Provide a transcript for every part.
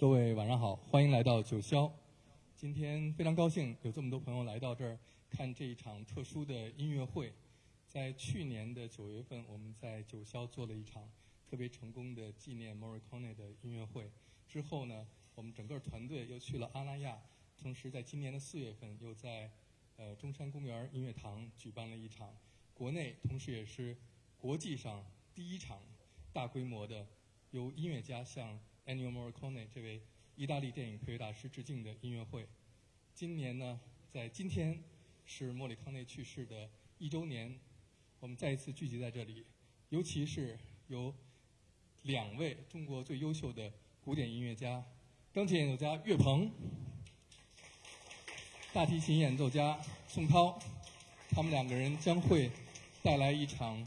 各位晚上好，欢迎来到九霄。今天非常高兴有这么多朋友来到这儿看这一场特殊的音乐会。在去年的九月份，我们在九霄做了一场特别成功的纪念 Morricone 的音乐会。之后呢，我们整个团队又去了阿那亚，同时在今年的四月份又在呃中山公园音乐堂举办了一场国内，同时也是国际上第一场大规模的由音乐家向 Ennio Morricone 这位意大利电影配乐大师致敬的音乐会。今年呢，在今天是莫里康内去世的一周年。我们再一次聚集在这里，尤其是有两位中国最优秀的古典音乐家：钢琴演奏家岳鹏、大提琴演奏家宋涛。他们两个人将会带来一场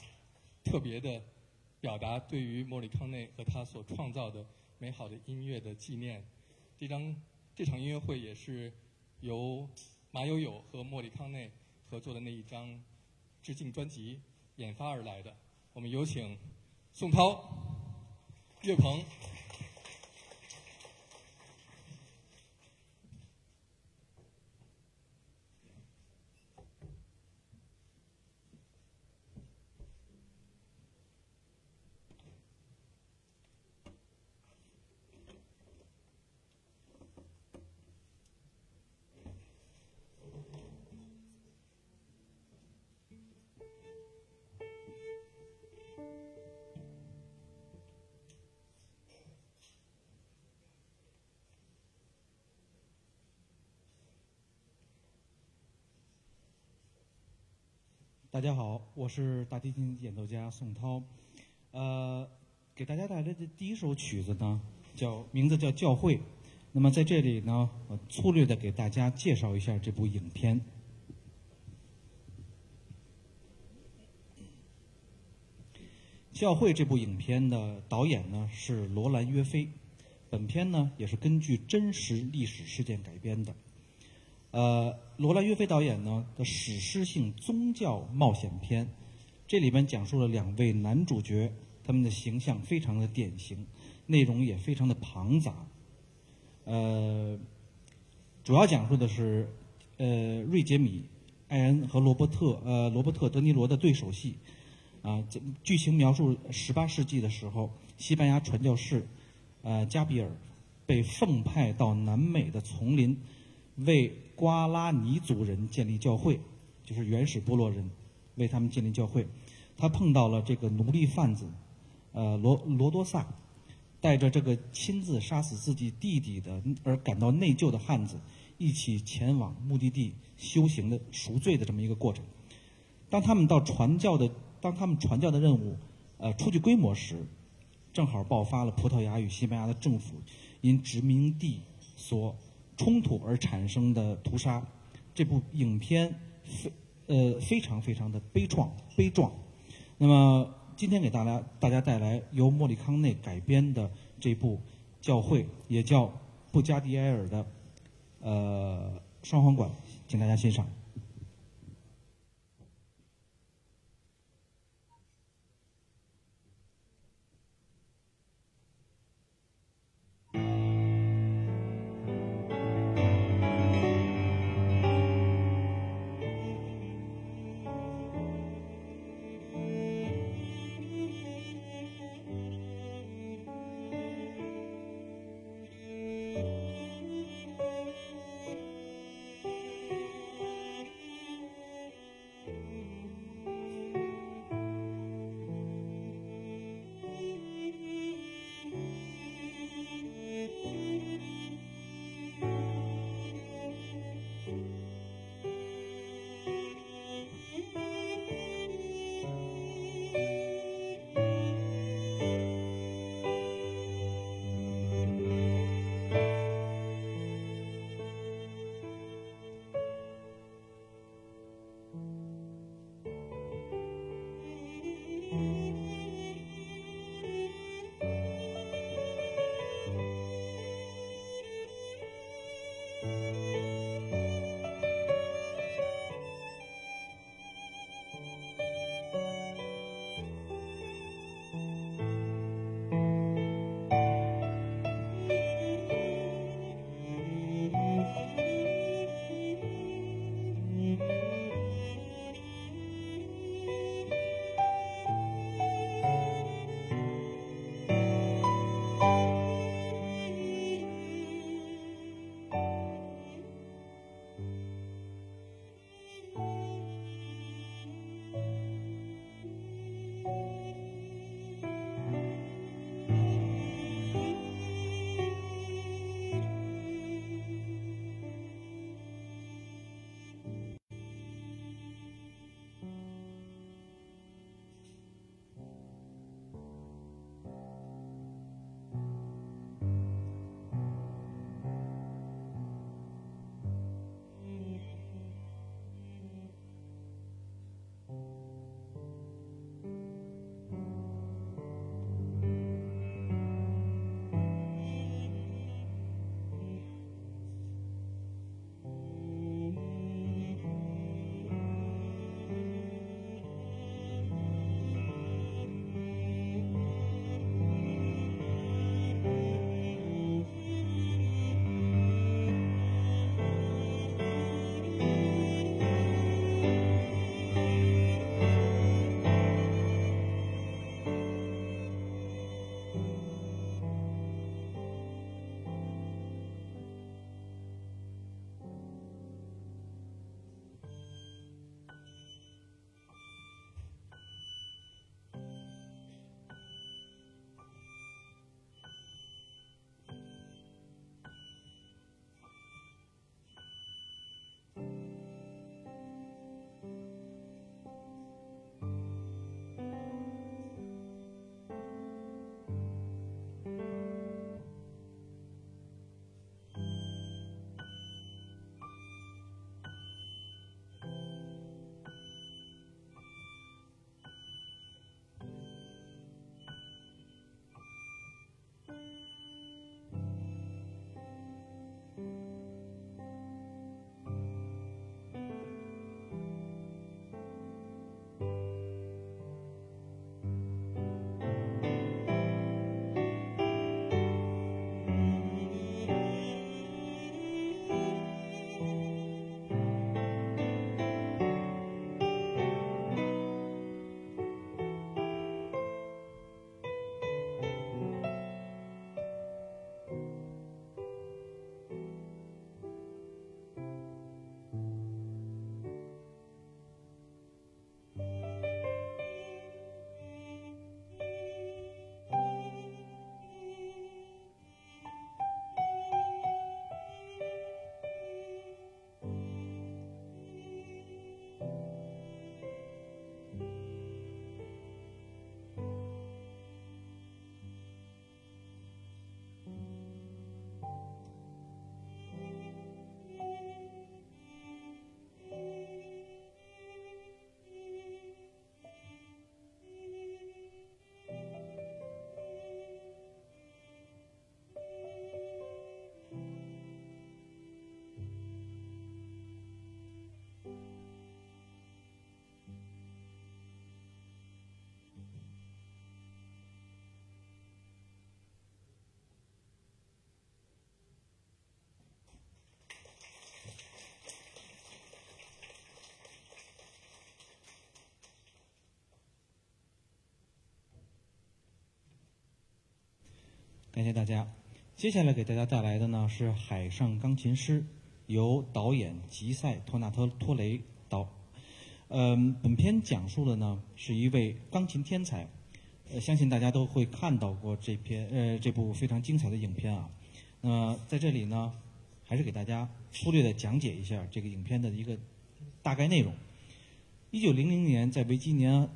特别的表达，对于莫里康内和他所创造的美好的音乐的纪念。这张这场音乐会也是由马友友和莫里康内合作的那一张。致敬专辑研发而来的，我们有请宋涛、岳鹏。大家好，我是大提琴演奏家宋涛，呃，给大家带来的第一首曲子呢，叫名字叫《教会》。那么在这里呢，我粗略的给大家介绍一下这部影片。《教会》这部影片的导演呢是罗兰·约菲，本片呢也是根据真实历史事件改编的。呃，罗兰·约菲导演呢的史诗性宗教冒险片，这里边讲述了两位男主角，他们的形象非常的典型，内容也非常的庞杂。呃，主要讲述的是，呃，瑞杰米·艾恩和罗伯特呃罗伯特·德尼罗的对手戏。啊，这剧情描述十八世纪的时候，西班牙传教士呃加比尔被奉派到南美的丛林。为瓜拉尼族人建立教会，就是原始部落人为他们建立教会。他碰到了这个奴隶贩子，呃罗罗多萨，带着这个亲自杀死自己弟弟的而感到内疚的汉子，一起前往目的地修行的赎罪的这么一个过程。当他们到传教的，当他们传教的任务，呃，初具规模时，正好爆发了葡萄牙与西班牙的政府因殖民地所。冲突而产生的屠杀，这部影片非呃非常非常的悲怆悲壮。那么今天给大家大家带来由莫里康内改编的这部教会，也叫布加迪埃尔的呃双簧管，请大家欣赏。感谢大家。接下来给大家带来的呢是《海上钢琴师》，由导演吉塞·托纳特托雷导。嗯，本片讲述的呢是一位钢琴天才，呃，相信大家都会看到过这篇呃这部非常精彩的影片啊。那在这里呢，还是给大家粗略的讲解一下这个影片的一个大概内容。一九零零年，在维吉尼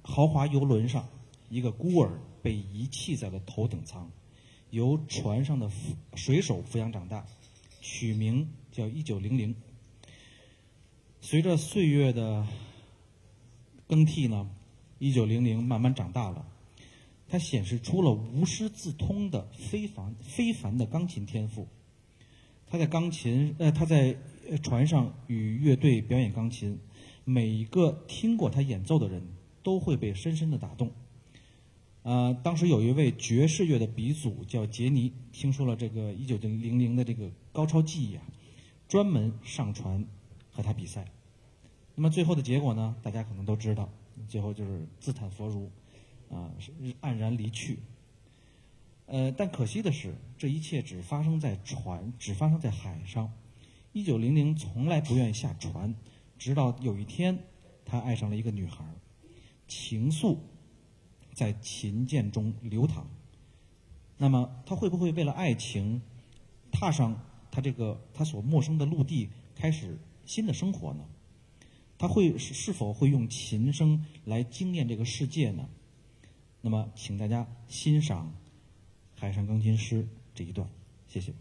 豪华游轮上，一个孤儿被遗弃在了头等舱，由船上的水手抚养长大，取名叫一九零零。随着岁月的更替呢，一九零零慢慢长大了，他显示出了无师自通的非凡非凡的钢琴天赋。他在钢琴呃他在船上与乐队表演钢琴。每一个听过他演奏的人都会被深深的打动。呃，当时有一位爵士乐的鼻祖叫杰尼，听说了这个一九零零的这个高超技艺啊，专门上船和他比赛。那么最后的结果呢，大家可能都知道，最后就是自叹佛如，啊，黯然离去。呃，但可惜的是，这一切只发生在船，只发生在海上。一九零零从来不愿意下船。直到有一天，他爱上了一个女孩，情愫在琴键中流淌。那么，他会不会为了爱情，踏上他这个他所陌生的陆地，开始新的生活呢？他会是否会用琴声来惊艳这个世界呢？那么，请大家欣赏《海上钢琴师》这一段，谢谢。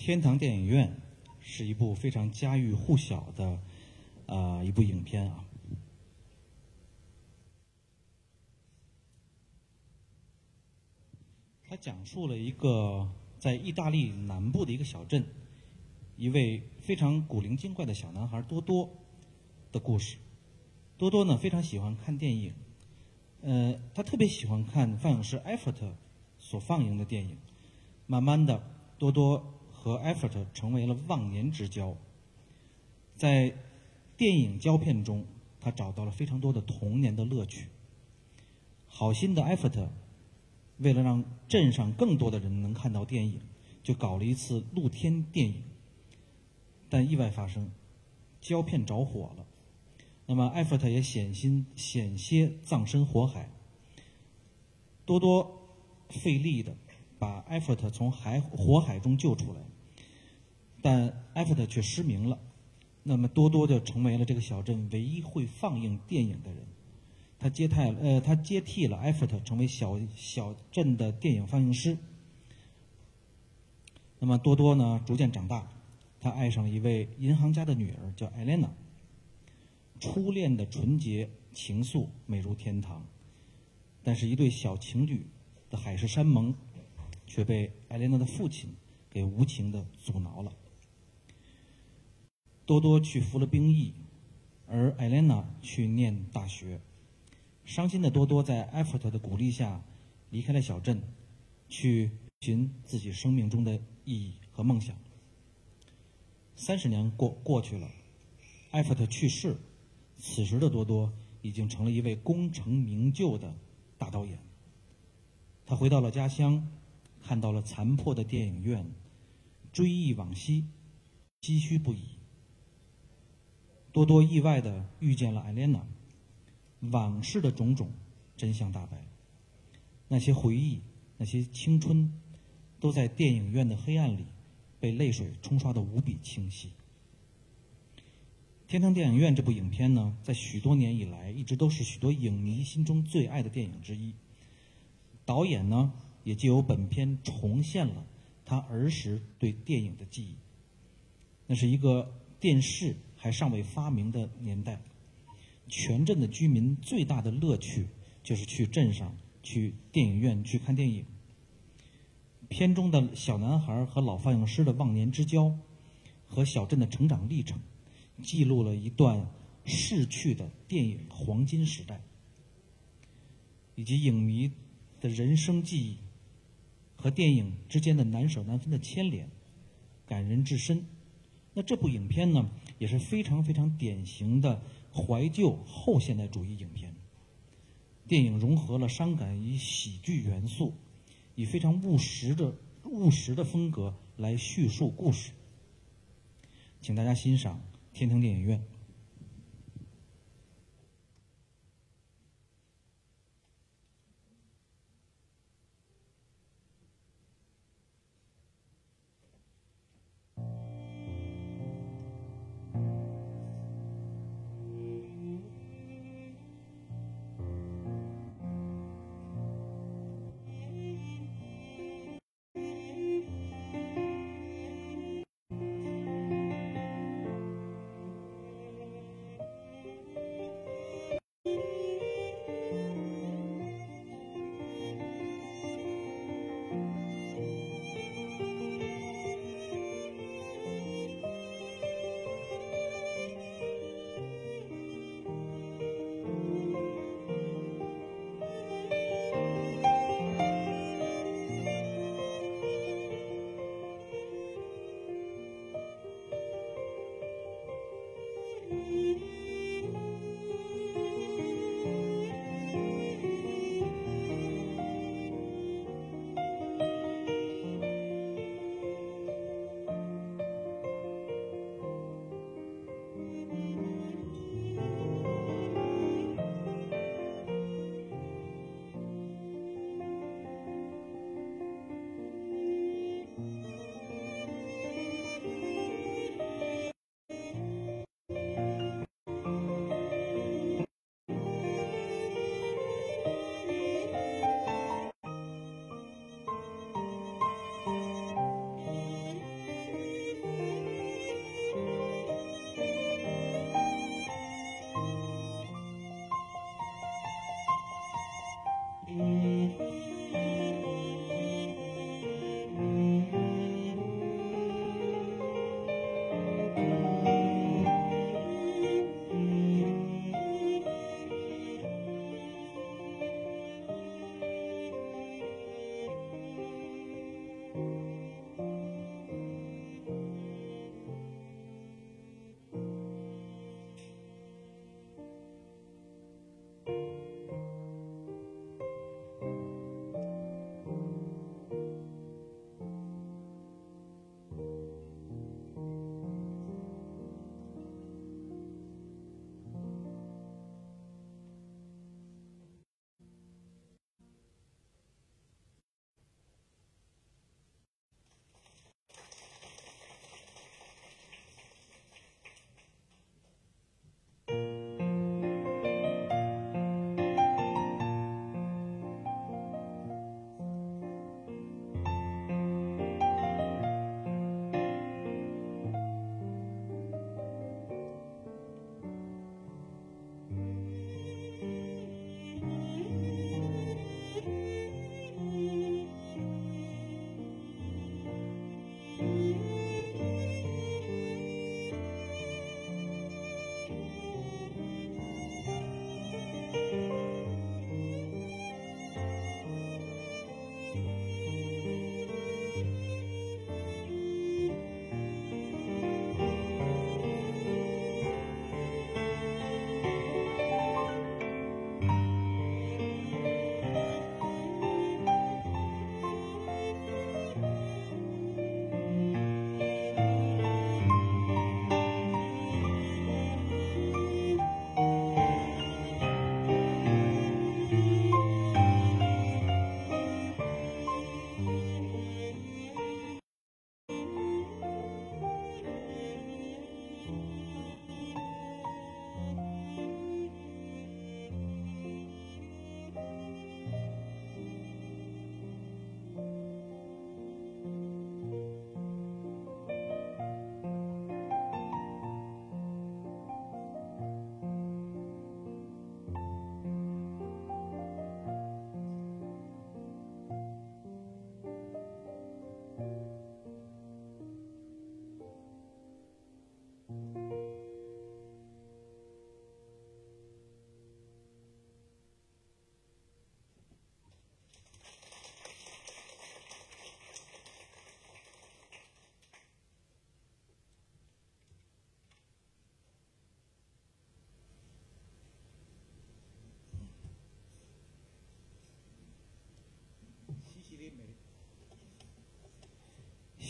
天堂电影院是一部非常家喻户晓的呃一部影片啊。它讲述了一个在意大利南部的一个小镇，一位非常古灵精怪的小男孩多多的故事。多多呢非常喜欢看电影，呃，他特别喜欢看放映师艾弗特所放映的电影。慢慢的，多多和艾弗特成为了忘年之交。在电影胶片中，他找到了非常多的童年的乐趣。好心的艾弗特。为了让镇上更多的人能看到电影，就搞了一次露天电影。但意外发生，胶片着火了。那么艾弗特也险心险些葬身火海。多多费力的把艾弗特从海火海中救出来，但艾弗特却失明了。那么多多就成为了这个小镇唯一会放映电影的人。他接替呃，他接替了艾弗特，成为小小镇的电影放映师。那么多多呢，逐渐长大，他爱上了一位银行家的女儿，叫艾莲娜。初恋的纯洁情愫，美如天堂。但是，一对小情侣的海誓山盟，却被艾莲娜的父亲给无情的阻挠了。多多去服了兵役，而艾莲娜去念大学。伤心的多多在艾弗特的鼓励下离开了小镇，去寻自己生命中的意义和梦想。三十年过过去了，艾弗特去世，此时的多多已经成了一位功成名就的大导演。他回到了家乡，看到了残破的电影院，追忆往昔，唏嘘不已。多多意外的遇见了艾莲娜。往事的种种，真相大白。那些回忆，那些青春，都在电影院的黑暗里，被泪水冲刷的无比清晰。《天堂电影院》这部影片呢，在许多年以来，一直都是许多影迷心中最爱的电影之一。导演呢，也借由本片重现了他儿时对电影的记忆。那是一个电视还尚未发明的年代。全镇的居民最大的乐趣就是去镇上、去电影院去看电影。片中的小男孩和老放映师的忘年之交，和小镇的成长历程，记录了一段逝去的电影黄金时代，以及影迷的人生记忆和电影之间的难舍难分的牵连，感人至深。那这部影片呢，也是非常非常典型的。怀旧后现代主义影片，电影融合了伤感与喜剧元素，以非常务实的务实的风格来叙述故事。请大家欣赏《天堂电影院》。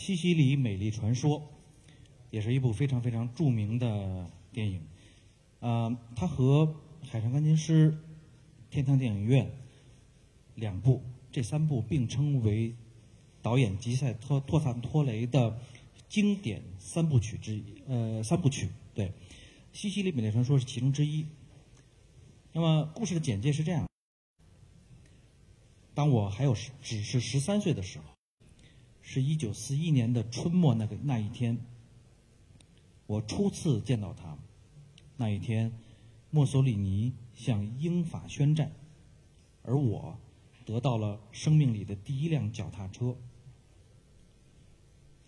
西西里美丽传说》，也是一部非常非常著名的电影。呃，它和《海上钢琴师》《天堂电影院》两部，这三部并称为导演吉赛托托萨托雷的经典三部曲之一。呃，三部曲对，《西西里美丽传说》是其中之一。那么，故事的简介是这样：当我还有只是十三岁的时候，是一九四一年的春末那个那一天，我初次见到他。那一天，墨索里尼向英法宣战，而我得到了生命里的第一辆脚踏车。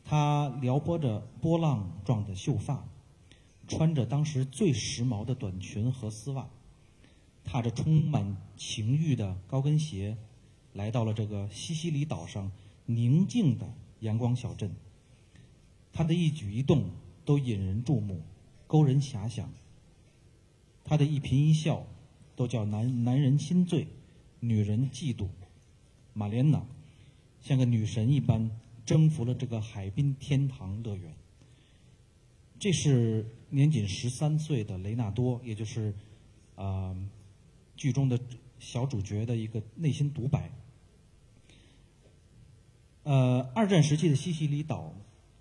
他撩拨着波浪状的秀发，穿着当时最时髦的短裙和丝袜，踏着充满情欲的高跟鞋，来到了这个西西里岛上宁静的阳光小镇。他的一举一动都引人注目，勾人遐想。他的一颦一笑，都叫男男人心醉，女人嫉妒。玛莲娜像个女神一般征服了这个海滨天堂乐园。这是年仅十三岁的雷纳多，也就是啊剧中的小主角的一个内心独白。呃，二战时期的西西里岛，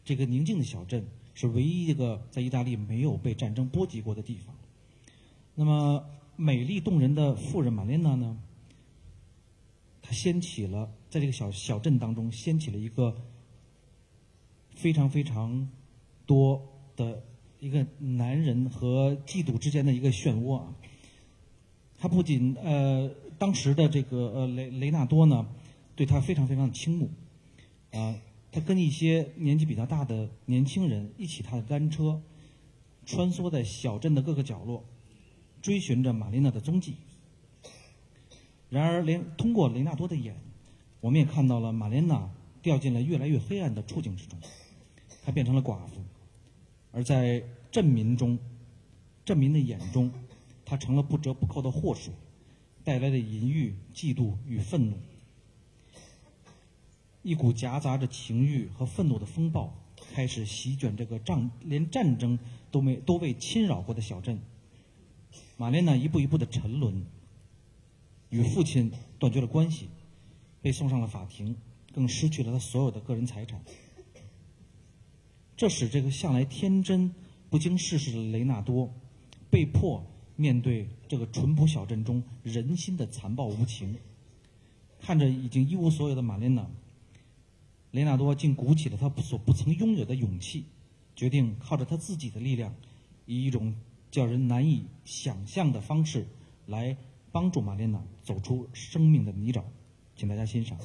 这个宁静的小镇是唯一一个在意大利没有被战争波及过的地方。那么美丽动人的妇人玛莲娜呢？她掀起了在这个小小镇当中掀起了一个非常非常多的一个男人和嫉妒之间的一个漩涡啊。他不仅呃当时的这个呃雷雷纳多呢，对他非常非常的倾慕啊，他跟一些年纪比较大的年轻人一起踏着单车，穿梭在小镇的各个角落。追寻着玛丽娜的踪迹。然而，连通过雷纳多的眼，我们也看到了玛丽娜掉进了越来越黑暗的处境之中。她变成了寡妇，而在镇民中，镇民的眼中，她成了不折不扣的祸水，带来的淫欲、嫉妒与愤怒。一股夹杂着情欲和愤怒的风暴开始席卷这个战连战争都没都未侵扰过的小镇。玛莲娜一步一步的沉沦，与父亲断绝了关系，被送上了法庭，更失去了他所有的个人财产。这使这个向来天真、不经世事的雷纳多，被迫面对这个淳朴小镇中人心的残暴无情。看着已经一无所有的玛莲娜，雷纳多竟鼓起了他所不曾拥有的勇气，决定靠着他自己的力量，以一种。叫人难以想象的方式，来帮助玛莲娜走出生命的泥沼，请大家欣赏。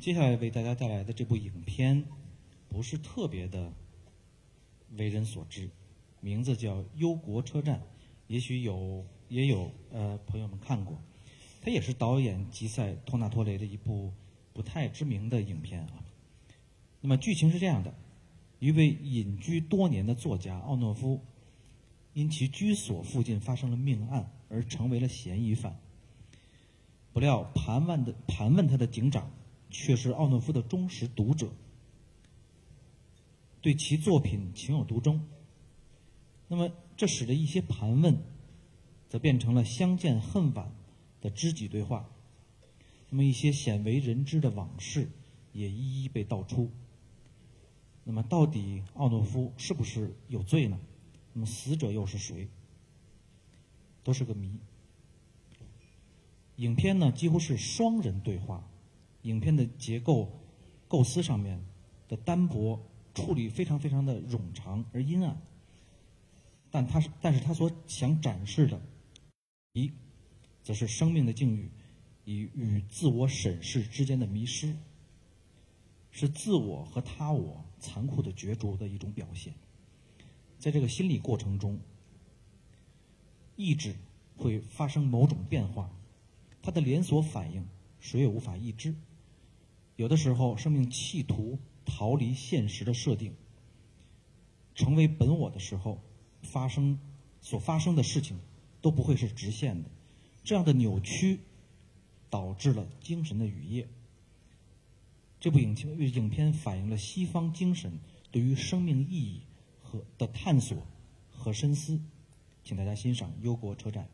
接下来为大家带来的这部影片，不是特别的为人所知，名字叫《忧国车站》，也许有也有呃朋友们看过，它也是导演吉塞托纳托雷的一部不太知名的影片啊。那么剧情是这样的：一位隐居多年的作家奥诺夫，因其居所附近发生了命案而成为了嫌疑犯。不料盘问的盘问他的警长。却是奥诺夫的忠实读者，对其作品情有独钟。那么，这使得一些盘问，则变成了相见恨晚的知己对话。那么，一些鲜为人知的往事也一一被道出。那么，到底奥诺夫是不是有罪呢？那么，死者又是谁？都是个谜。影片呢，几乎是双人对话。影片的结构、构思上面的单薄处理非常非常的冗长而阴暗，但它是，但是他所想展示的，一，则是生命的境遇与与自我审视之间的迷失，是自我和他我残酷的角逐的一种表现。在这个心理过程中，意志会发生某种变化，它的连锁反应谁也无法预知。有的时候，生命企图逃离现实的设定，成为本我的时候，发生所发生的事情都不会是直线的。这样的扭曲导致了精神的雨夜。这部影片影片反映了西方精神对于生命意义和的探索和深思，请大家欣赏《忧国车站》。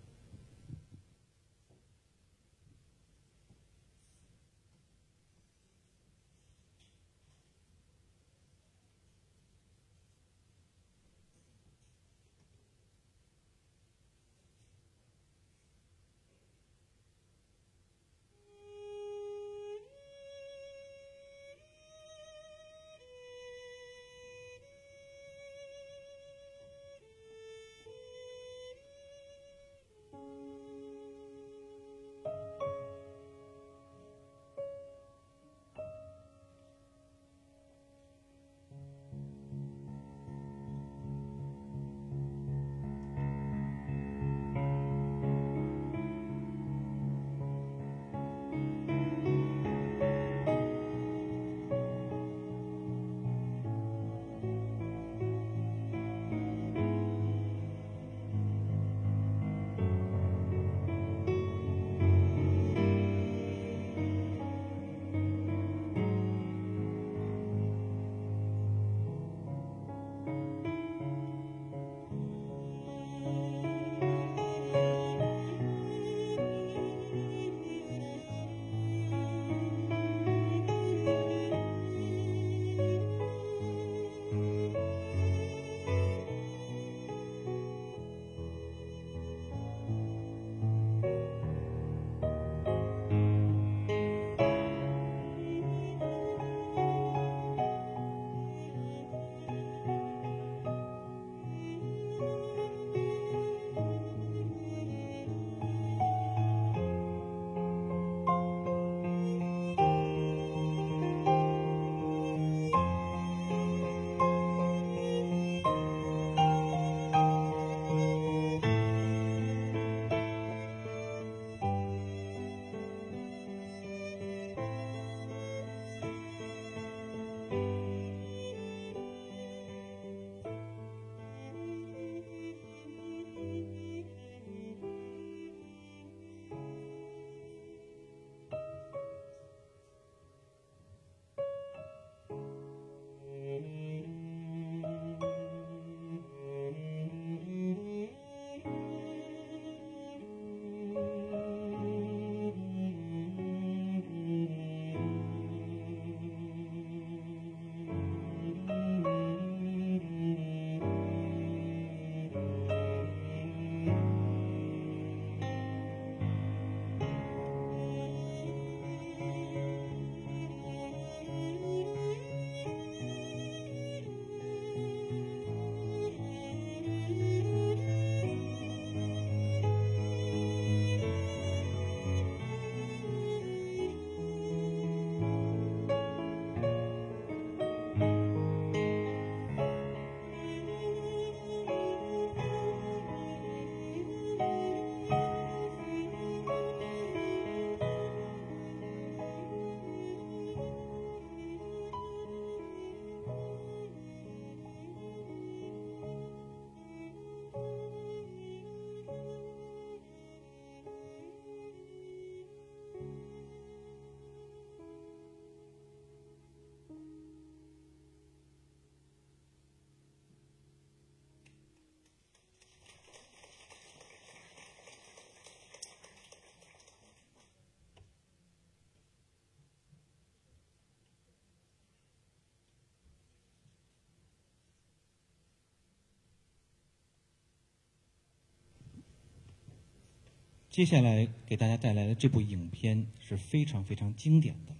接下来给大家带来的这部影片是非常非常经典的，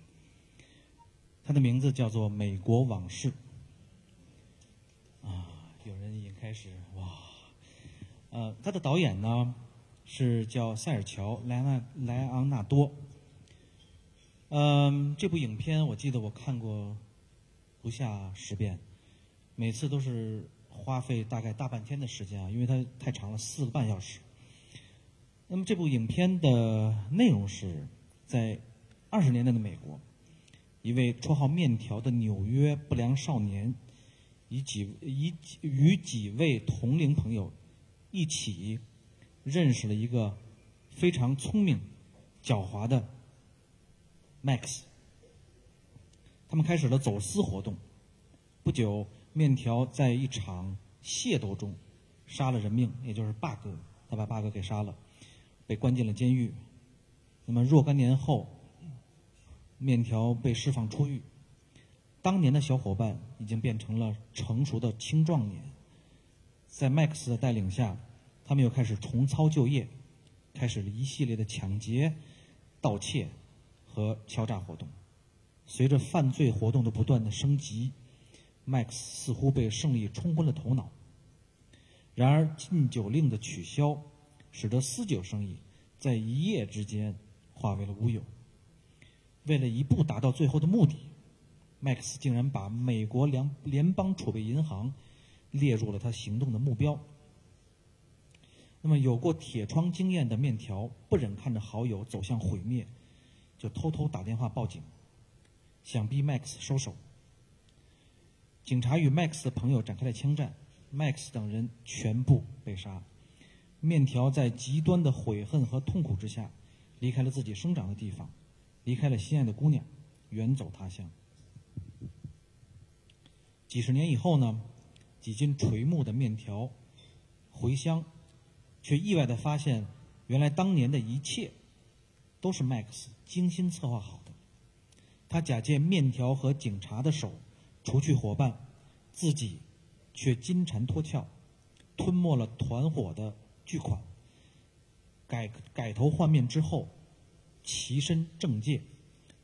它的名字叫做《美国往事》。啊，有人已经开始哇，呃，它的导演呢是叫塞尔乔·莱纳莱昂纳多。嗯，这部影片我记得我看过不下十遍，每次都是花费大概大半天的时间啊，因为它太长了，四个半小时。那么这部影片的内容是在二十年代的美国，一位绰号“面条”的纽约不良少年，以几以与几位同龄朋友一起认识了一个非常聪明、狡猾的 Max。他们开始了走私活动。不久，面条在一场械斗中杀了人命，也就是霸哥，他把霸哥给杀了。被关进了监狱。那么若干年后，面条被释放出狱。当年的小伙伴已经变成了成熟的青壮年。在麦克斯的带领下，他们又开始重操旧业，开始了一系列的抢劫、盗窃和敲诈活动。随着犯罪活动的不断的升级，麦克斯似乎被胜利冲昏了头脑。然而禁酒令的取消。使得私酒生意在一夜之间化为了乌有。为了一步达到最后的目的，麦克斯竟然把美国联联邦储备银行列入了他行动的目标。那么，有过铁窗经验的面条不忍看着好友走向毁灭，就偷偷打电话报警，想逼 Max 收手。警察与 Max 的朋友展开了枪战，，Max 等人全部被杀。面条在极端的悔恨和痛苦之下，离开了自己生长的地方，离开了心爱的姑娘，远走他乡。几十年以后呢，几斤垂暮的面条回乡，却意外的发现，原来当年的一切都是 Max 精心策划好的。他假借面条和警察的手除去伙伴，自己却金蝉脱壳，吞没了团伙的。巨款，改改头换面之后，齐身政界，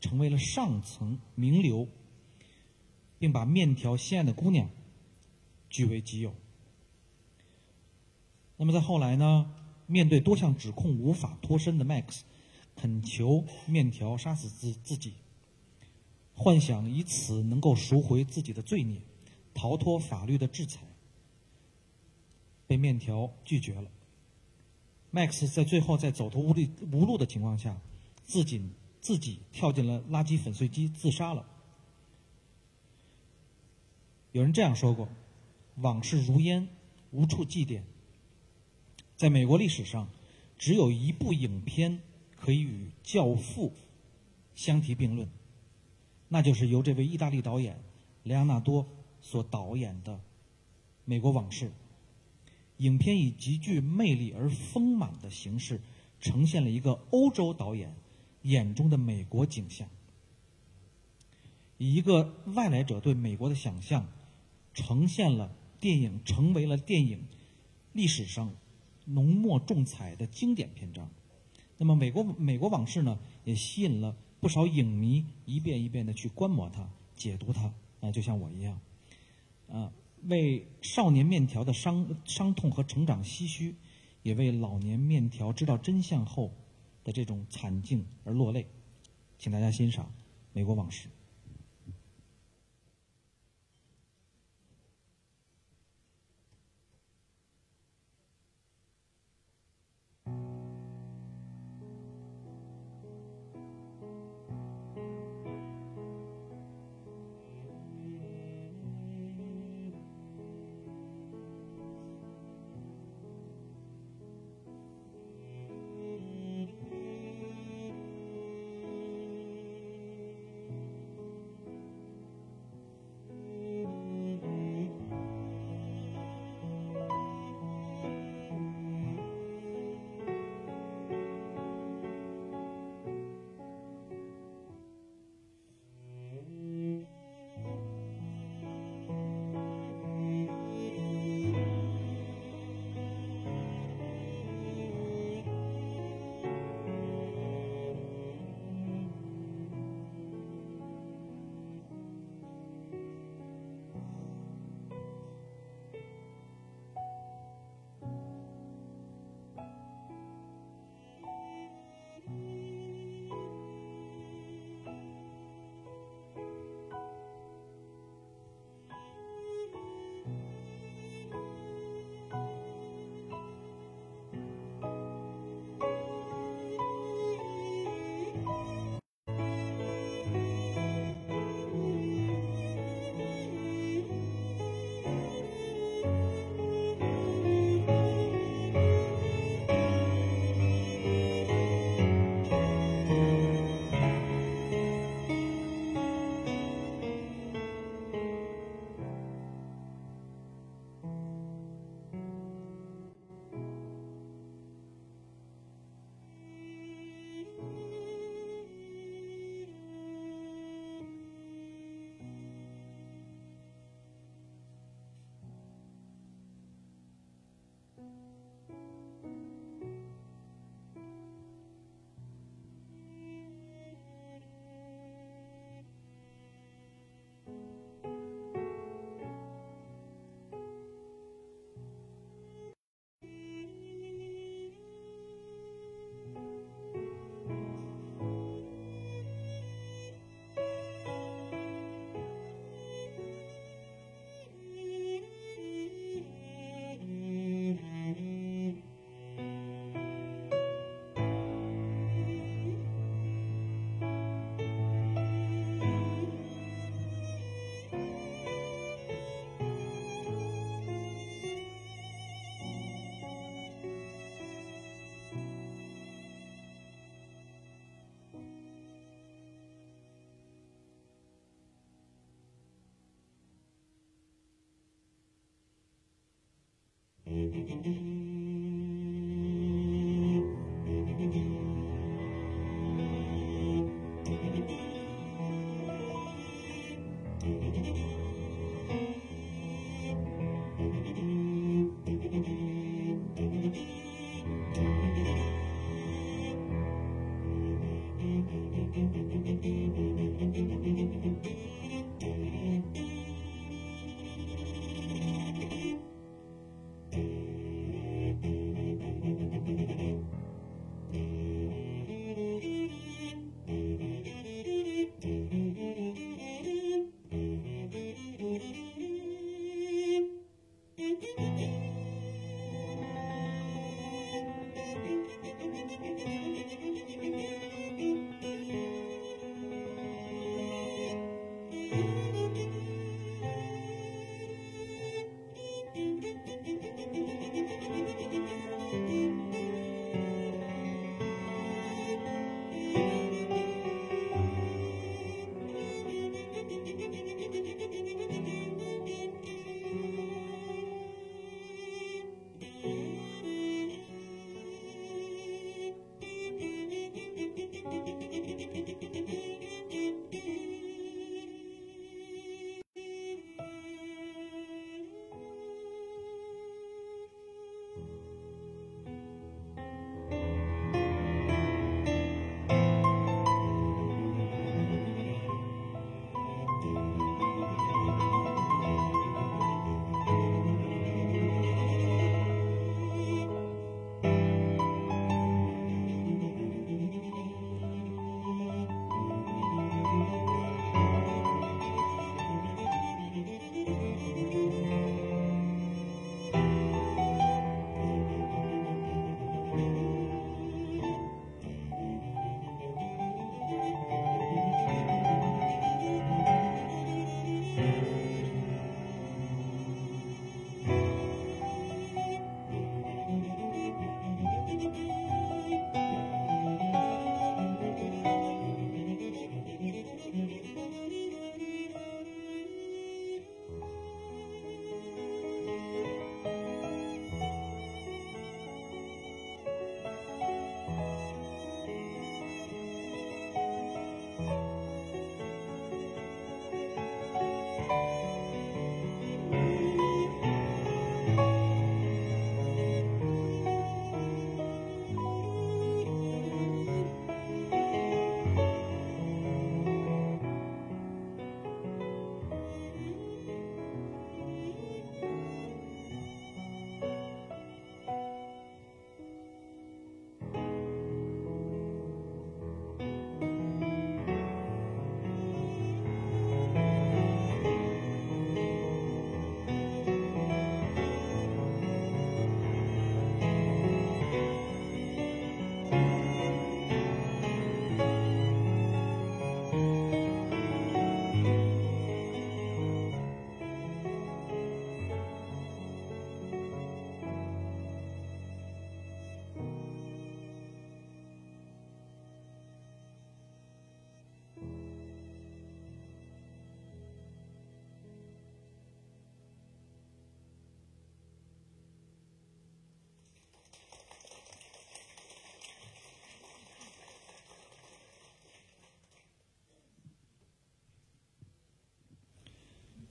成为了上层名流，并把面条心爱的姑娘据为己有。那么在后来呢？面对多项指控无法脱身的 Max，恳求面条杀死自自己，幻想以此能够赎回自己的罪孽，逃脱法律的制裁，被面条拒绝了。Max 在最后在走投无路无路的情况下，自己自己跳进了垃圾粉碎机自杀了。有人这样说过：“往事如烟，无处祭奠。”在美国历史上，只有一部影片可以与《教父》相提并论，那就是由这位意大利导演莱昂纳多所导演的《美国往事》。影片以极具魅力而丰满的形式，呈现了一个欧洲导演眼中的美国景象。以一个外来者对美国的想象，呈现了电影成为了电影历史上浓墨重彩的经典篇章。那么，《美国美国往事》呢，也吸引了不少影迷一遍一遍的去观摩它、解读它。啊，就像我一样，啊。为少年面条的伤伤痛和成长唏嘘，也为老年面条知道真相后的这种惨境而落泪，请大家欣赏《美国往事》。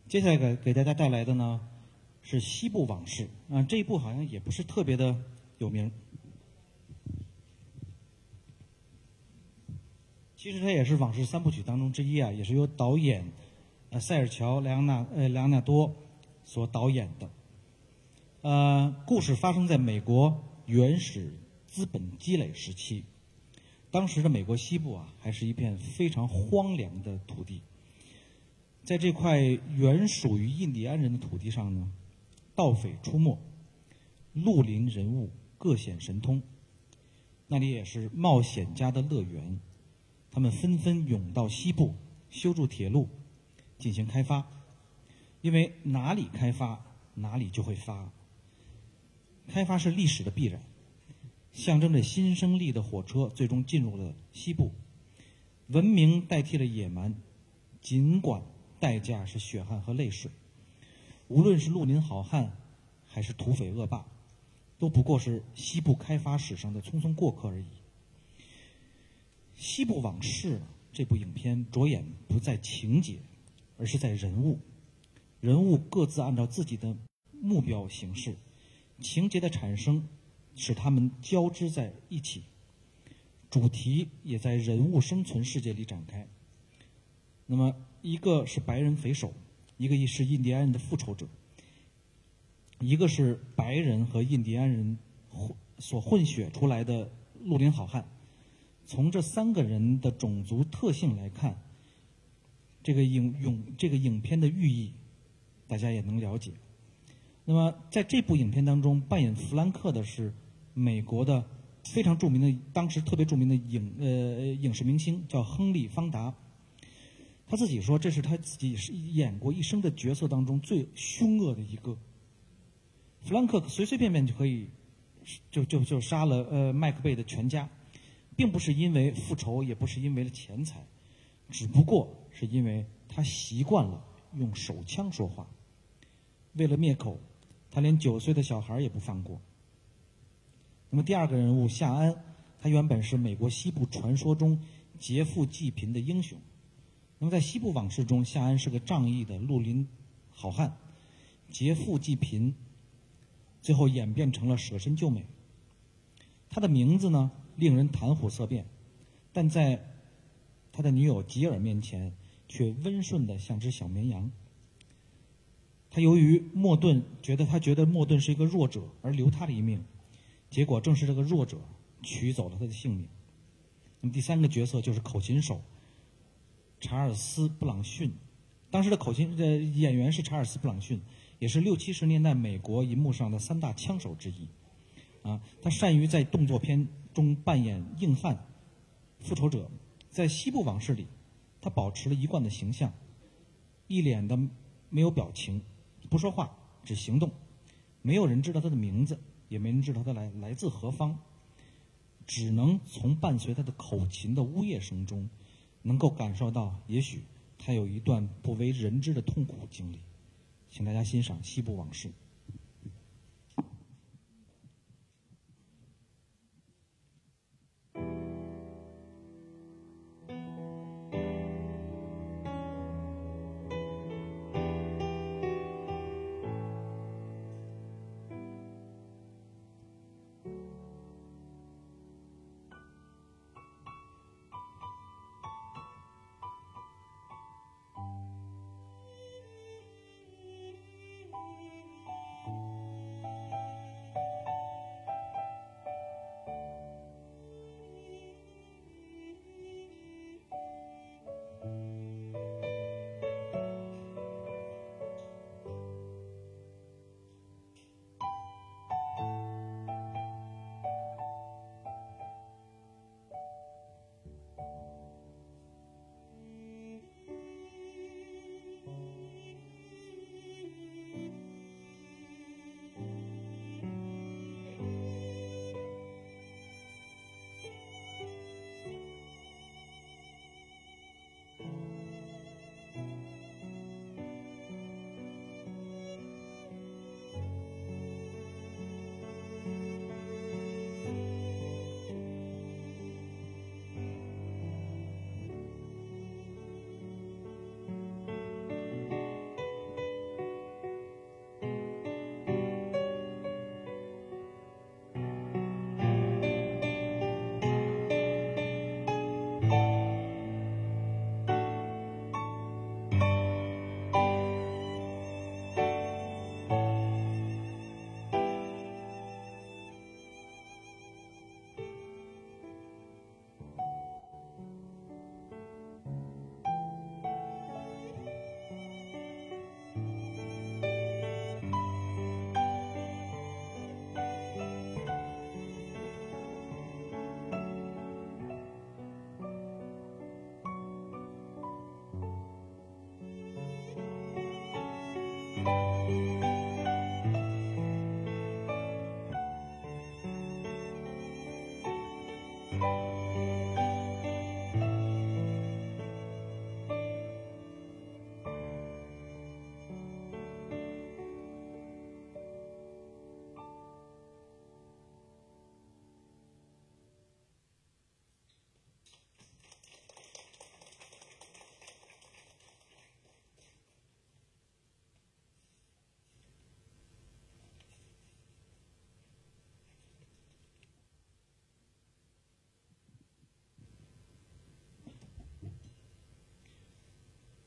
接下来给给大家带来的呢是《西部往事》啊，这一部好像也不是特别的有名，其实它也是《往事三部曲》当中之一啊，也是由导演呃塞尔乔·莱昂纳呃莱昂纳多所导演的。呃，故事发生在美国原始资本积累时期，当时的美国西部啊，还是一片非常荒凉的土地。在这块原属于印第安人的土地上呢，盗匪出没，绿林人物各显神通。那里也是冒险家的乐园，他们纷纷涌到西部，修筑铁路，进行开发。因为哪里开发，哪里就会发。开发是历史的必然，象征着新生力的火车最终进入了西部，文明代替了野蛮，尽管。代价是血汗和泪水。无论是绿林好汉，还是土匪恶霸，都不过是西部开发史上的匆匆过客而已。《西部往事》这部影片着眼不在情节，而是在人物，人物各自按照自己的目标行事，情节的产生使他们交织在一起，主题也在人物生存世界里展开。那么，一个是白人匪首，一个是印第安人的复仇者。一个是白人和印第安人混所混血出来的绿林好汉，从这三个人的种族特性来看，这个影影这个影片的寓意，大家也能了解。那么在这部影片当中，扮演弗兰克的是美国的非常著名的，当时特别著名的影呃影视明星，叫亨利·方达。他自己说，这是他自己是演过一生的角色当中最凶恶的一个。弗兰克随随便便就可以，就就就杀了呃麦克贝的全家，并不是因为复仇，也不是因为了钱财，只不过是因为他习惯了用手枪说话。为了灭口，他连九岁的小孩也不放过。那么第二个人物夏安，他原本是美国西部传说中劫富济贫的英雄。那么在西部往事中，夏安是个仗义的绿林好汉，劫富济贫。最后演变成了舍身救美。他的名字呢，令人谈虎色变，但在他的女友吉尔面前，却温顺的像只小绵羊。他由于莫顿觉得他觉得莫顿是一个弱者，而留他的一命，结果正是这个弱者取走了他的性命。那么第三个角色就是口琴手查尔斯·布朗逊，当时的口琴的演员是查尔斯·布朗逊。也是六七十年代美国银幕上的三大枪手之一，啊，他善于在动作片中扮演硬汉、复仇者。在《西部往事》里，他保持了一贯的形象，一脸的没有表情，不说话，只行动。没有人知道他的名字，也没人知道他来来自何方，只能从伴随他的口琴的呜咽声中，能够感受到，也许他有一段不为人知的痛苦经历。请大家欣赏《西部往事》。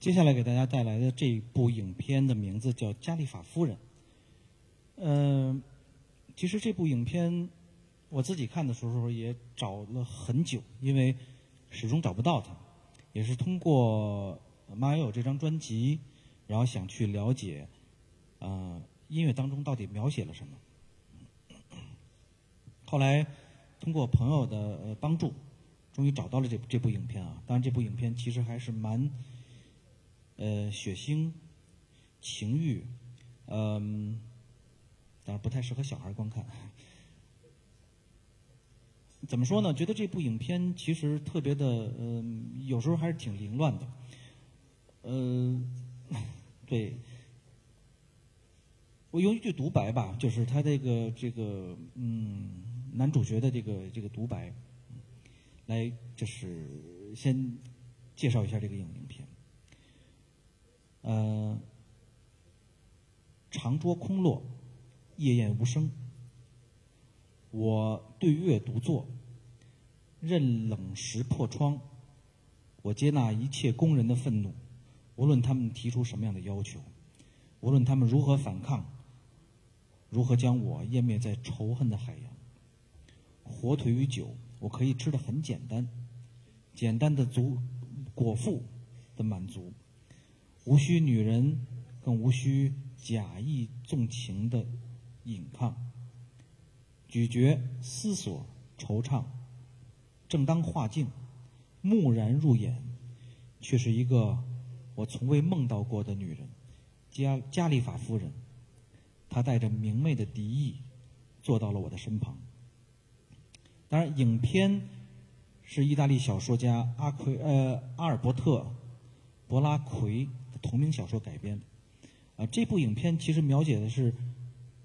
接下来给大家带来的这部影片的名字叫《加利法夫人》。嗯，其实这部影片我自己看的时候也找了很久，因为始终找不到它。也是通过《马友友》这张专辑，然后想去了解，呃，音乐当中到底描写了什么。后来通过朋友的帮助，终于找到了这这部影片啊。当然，这部影片其实还是蛮。呃，血腥、情欲，嗯，当然不太适合小孩观看。怎么说呢？觉得这部影片其实特别的，嗯，有时候还是挺凌乱的。呃，对，我用一句独白吧，就是他这个这个，嗯，男主角的这个这个独白，来，就是先介绍一下这个影影片。呃，长桌空落，夜宴无声。我对月独坐，任冷石破窗。我接纳一切工人的愤怒，无论他们提出什么样的要求，无论他们如何反抗，如何将我湮灭在仇恨的海洋。火腿与酒，我可以吃的很简单，简单的足果腹的满足。无需女人，更无需假意纵情的隐抗。咀嚼、思索、惆怅，正当画境，蓦然入眼，却是一个我从未梦到过的女人——加加利法夫人。她带着明媚的敌意，坐到了我的身旁。当然，影片是意大利小说家阿奎呃阿尔伯特·博拉奎。同名小说改编，啊，这部影片其实描写的是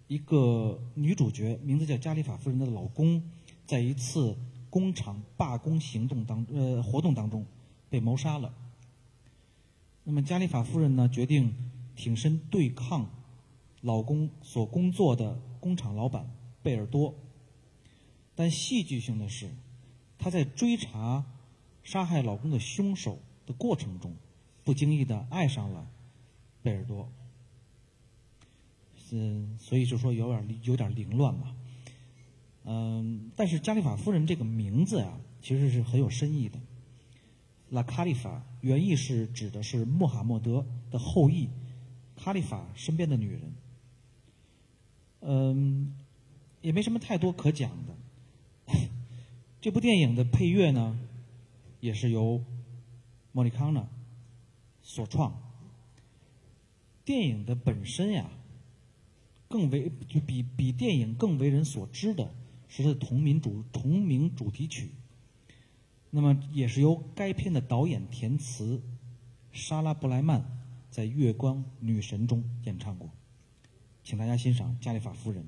一个女主角，名字叫加利法夫人的老公，在一次工厂罢工行动当呃活动当中被谋杀了。那么加利法夫人呢，决定挺身对抗老公所工作的工厂老板贝尔多。但戏剧性的是，她在追查杀害老公的凶手的过程中。不经意的爱上了贝尔多，嗯，所以就说有点有点凌乱嘛，嗯，但是加利法夫人这个名字呀，其实是很有深意的。拉卡利法原意是指的是穆罕默德的后裔，卡利法身边的女人，嗯，也没什么太多可讲的。这部电影的配乐呢，也是由莫里康纳。所创，电影的本身呀，更为就比比电影更为人所知的是它的同名主同名主题曲。那么也是由该片的导演填词，莎拉布莱曼在《月光女神》中演唱过，请大家欣赏《加利法夫人》。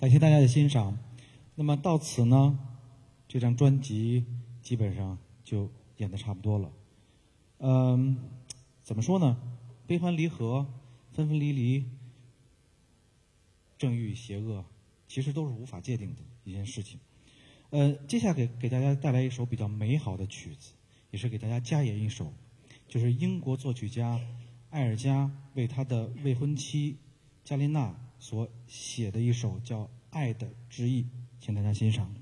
感谢大家的欣赏。那么到此呢，这张专辑基本上就演的差不多了。嗯，怎么说呢？悲欢离合，分分离离，正义与邪恶，其实都是无法界定的一件事情。呃，接下来给给大家带来一首比较美好的曲子，也是给大家加演一首，就是英国作曲家艾尔加为他的未婚妻加琳娜所写的一首叫《爱的之意》，请大家欣赏。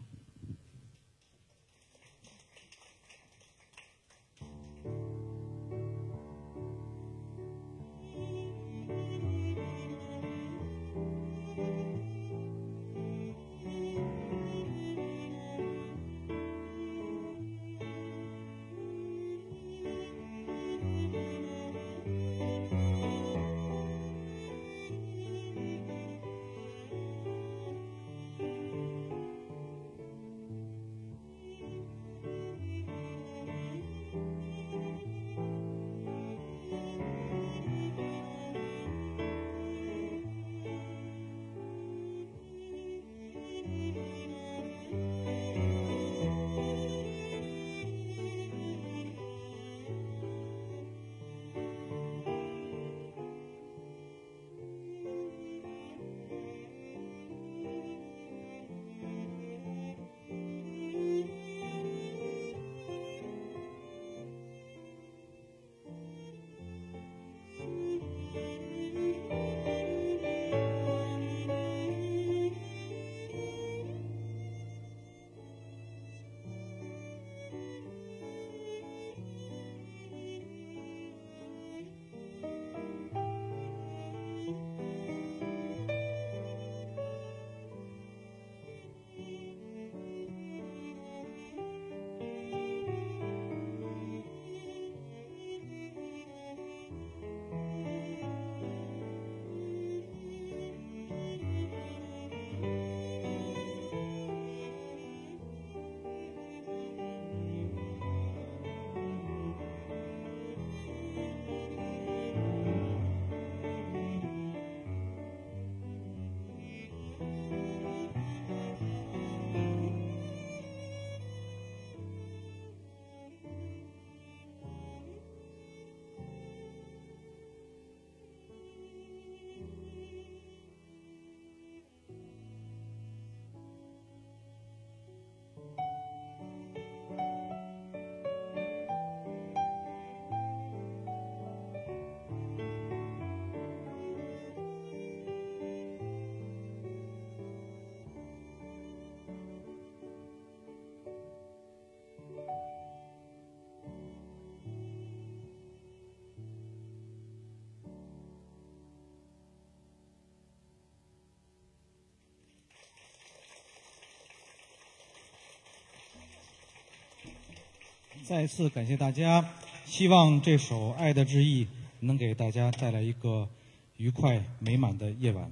再次感谢大家，希望这首《爱的致意》能给大家带来一个愉快美满的夜晚。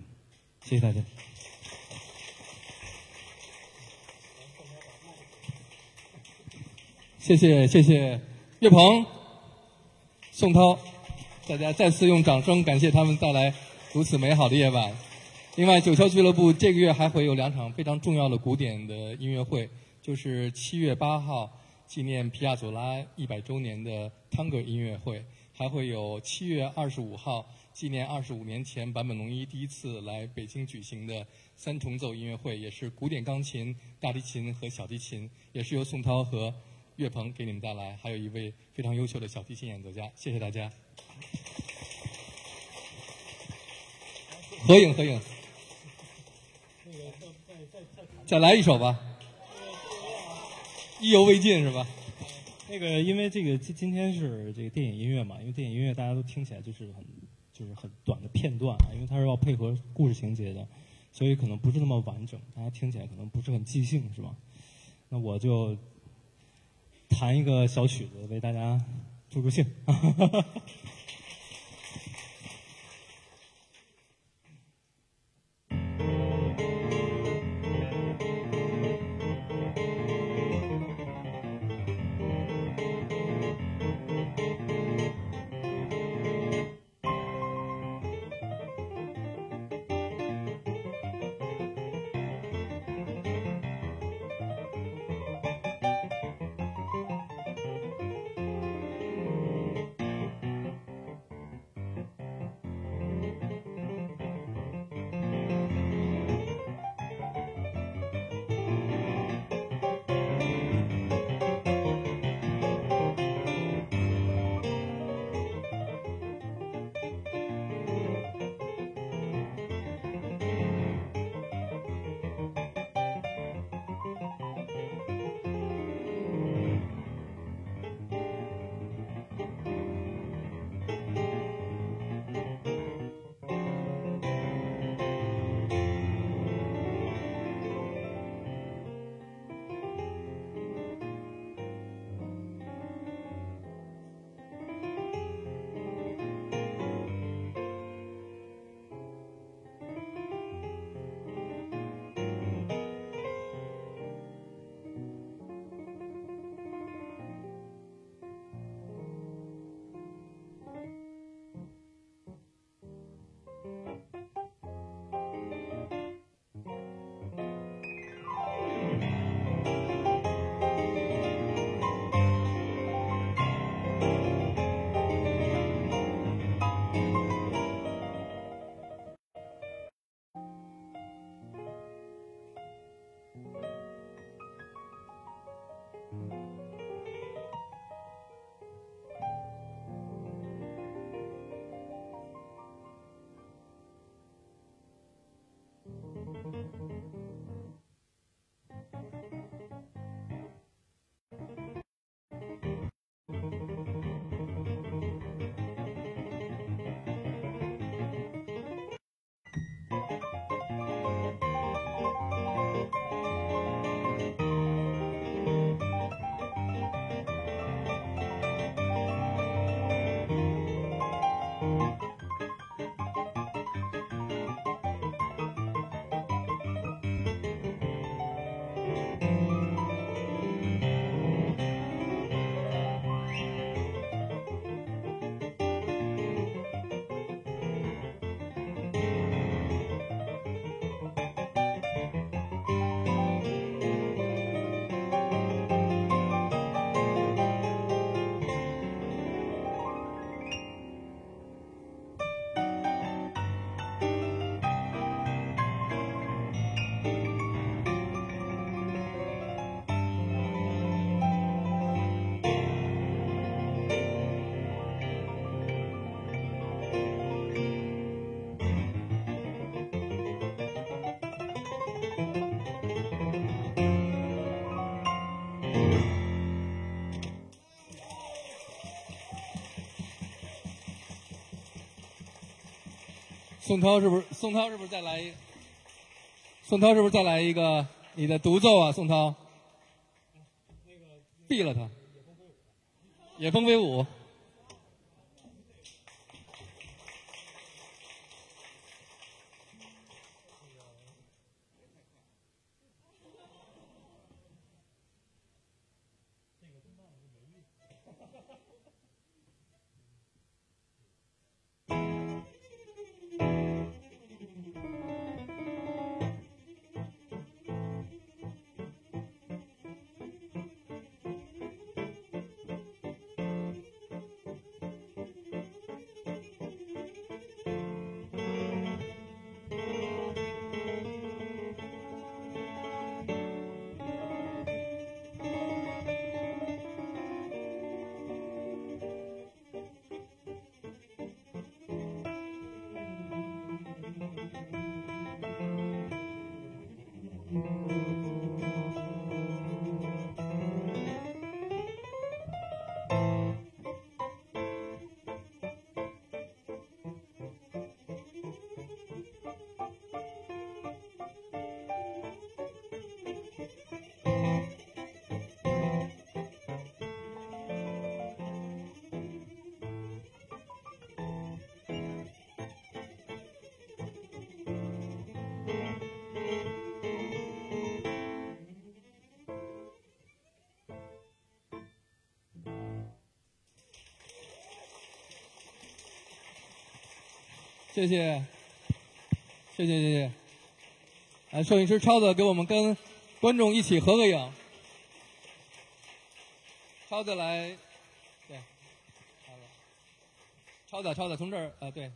谢谢大家。谢谢谢谢岳鹏、宋涛，大家再次用掌声感谢他们带来如此美好的夜晚。另外，九霄俱乐部这个月还会有两场非常重要的古典的音乐会，就是七月八号纪念皮亚佐拉一百周年的探戈音乐会，还会有七月二十五号纪念二十五年前坂本龙一第一次来北京举行的三重奏音乐会，也是古典钢琴、大提琴和小提琴，也是由宋涛和岳鹏给你们带来，还有一位非常优秀的小提琴演奏家。谢谢大家。合影合影。再来一首吧，意犹未尽是吧？那个，因为这个今今天是这个电影音乐嘛，因为电影音乐大家都听起来就是很就是很短的片段啊，因为它是要配合故事情节的，所以可能不是那么完整，大家听起来可能不是很即兴，是吧？那我就弹一个小曲子为大家助助兴。哈哈哈哈宋涛是不是？宋涛是不是再来一？宋涛是不是再来一个你的独奏啊？宋涛，毙了他！野蜂飞舞。谢谢，谢谢谢谢。啊，摄影师超子给我们跟观众一起合个影。超子来，对，超子。超子超子从这儿啊，对，